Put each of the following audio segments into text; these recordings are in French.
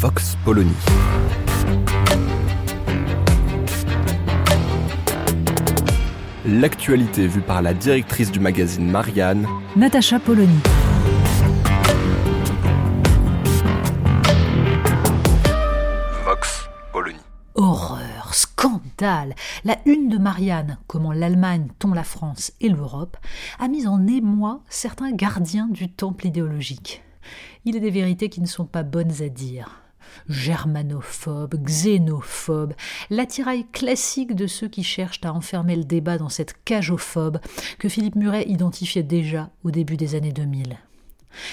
Vox Polony. L'actualité vue par la directrice du magazine Marianne, Natacha Polony. Vox Polony. Horreur, scandale La une de Marianne, comment l'Allemagne tombe la France et l'Europe, a mis en émoi certains gardiens du temple idéologique. Il est des vérités qui ne sont pas bonnes à dire. Germanophobe, xénophobe, l'attirail classique de ceux qui cherchent à enfermer le débat dans cette cagophobe que Philippe Muret identifiait déjà au début des années 2000.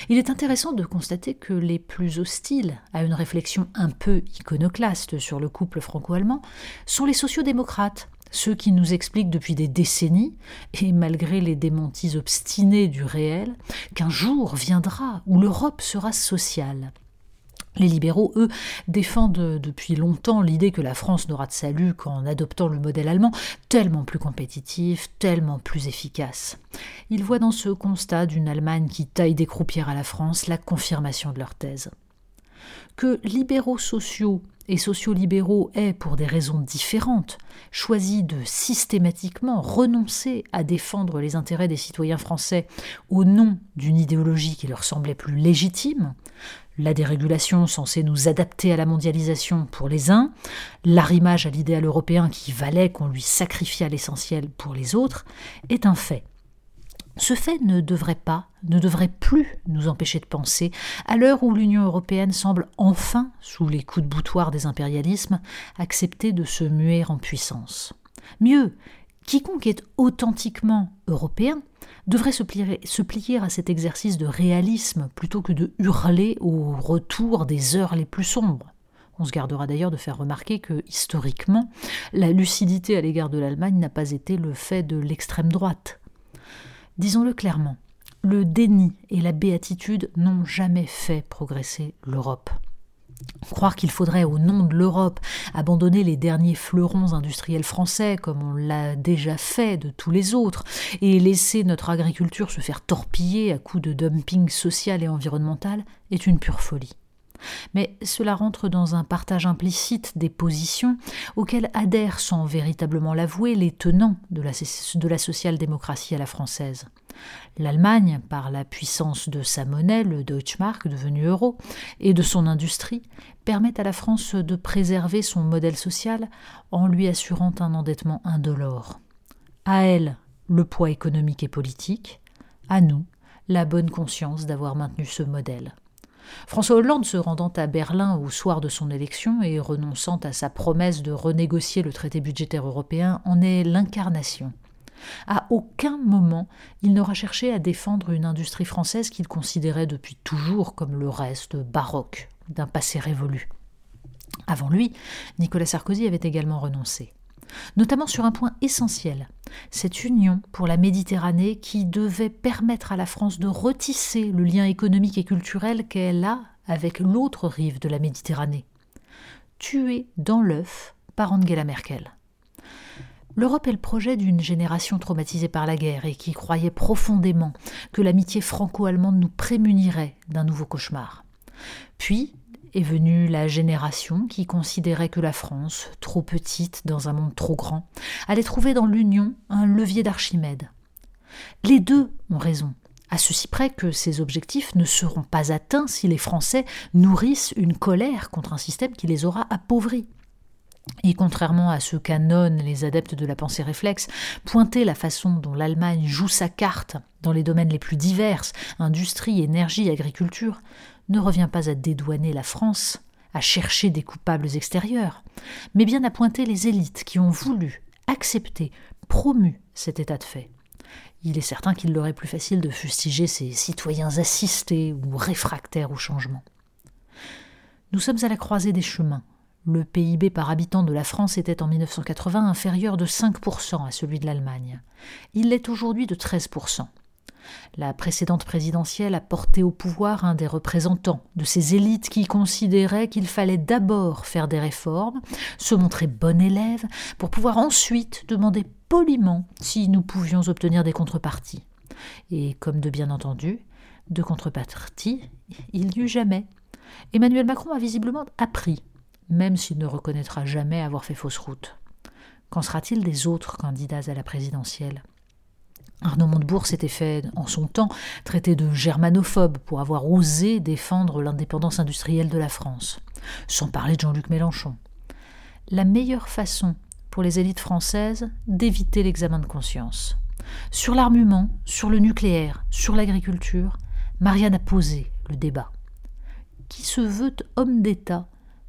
Il est intéressant de constater que les plus hostiles à une réflexion un peu iconoclaste sur le couple franco-allemand sont les sociodémocrates, ceux qui nous expliquent depuis des décennies, et malgré les démentis obstinés du réel, qu'un jour viendra où l'Europe sera sociale. Les libéraux, eux, défendent depuis longtemps l'idée que la France n'aura de salut qu'en adoptant le modèle allemand, tellement plus compétitif, tellement plus efficace. Ils voient dans ce constat d'une Allemagne qui taille des croupières à la France la confirmation de leur thèse. Que libéraux sociaux et sociolibéraux aient, pour des raisons différentes, choisi de systématiquement renoncer à défendre les intérêts des citoyens français au nom d'une idéologie qui leur semblait plus légitime, la dérégulation censée nous adapter à la mondialisation pour les uns, l'arrimage à l'idéal européen qui valait qu'on lui sacrifiât l'essentiel pour les autres, est un fait. Ce fait ne devrait pas, ne devrait plus nous empêcher de penser, à l'heure où l'Union européenne semble enfin, sous les coups de boutoir des impérialismes, accepter de se muer en puissance. Mieux, quiconque est authentiquement européen devrait se plier, se plier, à cet exercice de réalisme plutôt que de hurler au retour des heures les plus sombres. On se gardera d'ailleurs de faire remarquer que, historiquement, la lucidité à l'égard de l'Allemagne n'a pas été le fait de l'extrême droite. Disons-le clairement, le déni et la béatitude n'ont jamais fait progresser l'Europe. Croire qu'il faudrait, au nom de l'Europe, abandonner les derniers fleurons industriels français, comme on l'a déjà fait de tous les autres, et laisser notre agriculture se faire torpiller à coups de dumping social et environnemental, est une pure folie. Mais cela rentre dans un partage implicite des positions auxquelles adhèrent sans véritablement l'avouer les tenants de la, social-démocratie à la française. L'Allemagne, par la puissance de sa monnaie, le Deutschmark devenu euro, et de son industrie, permet à la France de préserver son modèle social en lui assurant un endettement indolore. À elle, le poids économique et politique, à nous, la bonne conscience d'avoir maintenu ce modèle. François Hollande, se rendant à Berlin au soir de son élection et renonçant à sa promesse de renégocier le traité budgétaire européen, en est l'incarnation. À aucun moment il n'aura cherché à défendre une industrie française qu'il considérait depuis toujours comme le reste baroque d'un passé révolu. Avant lui, Nicolas Sarkozy avait également renoncé notamment sur un point essentiel, cette union pour la Méditerranée qui devait permettre à la France de retisser le lien économique et culturel qu'elle a avec l'autre rive de la Méditerranée. Tuée dans l'œuf par Angela Merkel. L'Europe est le projet d'une génération traumatisée par la guerre et qui croyait profondément que l'amitié franco-allemande nous prémunirait d'un nouveau cauchemar. Puis, est venue la génération qui considérait que la France, trop petite dans un monde trop grand, allait trouver dans l'Union un levier d'Archimède. Les deux ont raison, à ceci près que ces objectifs ne seront pas atteints si les Français nourrissent une colère contre un système qui les aura appauvris. Et contrairement à ce qu'annonnent les adeptes de la pensée réflexe, pointer la façon dont l'Allemagne joue sa carte dans les domaines les plus divers, industrie, énergie, agriculture, ne revient pas à dédouaner la France, à chercher des coupables extérieurs, mais bien à pointer les élites qui ont voulu, accepté, promu cet état de fait. Il est certain qu'il leur est plus facile de fustiger ces citoyens assistés ou réfractaires au changement. Nous sommes à la croisée des chemins le PIB par habitant de la France était en 1980 inférieur de 5% à celui de l'Allemagne. Il l'est aujourd'hui de 13%. La précédente présidentielle a porté au pouvoir un des représentants de ces élites qui considéraient qu'il fallait d'abord faire des réformes, se montrer bon élève, pour pouvoir ensuite demander poliment si nous pouvions obtenir des contreparties. Et comme de bien entendu, de contreparties, il n'y eut jamais. Emmanuel Macron a visiblement appris même s'il ne reconnaîtra jamais avoir fait fausse route. Qu'en sera-t-il des autres candidats à la présidentielle? Arnaud Montebourg s'était fait, en son temps, traiter de germanophobe pour avoir osé défendre l'indépendance industrielle de la France, sans parler de Jean-Luc Mélenchon. La meilleure façon pour les élites françaises d'éviter l'examen de conscience. Sur l'armement, sur le nucléaire, sur l'agriculture, Marianne a posé le débat. Qui se veut homme d'État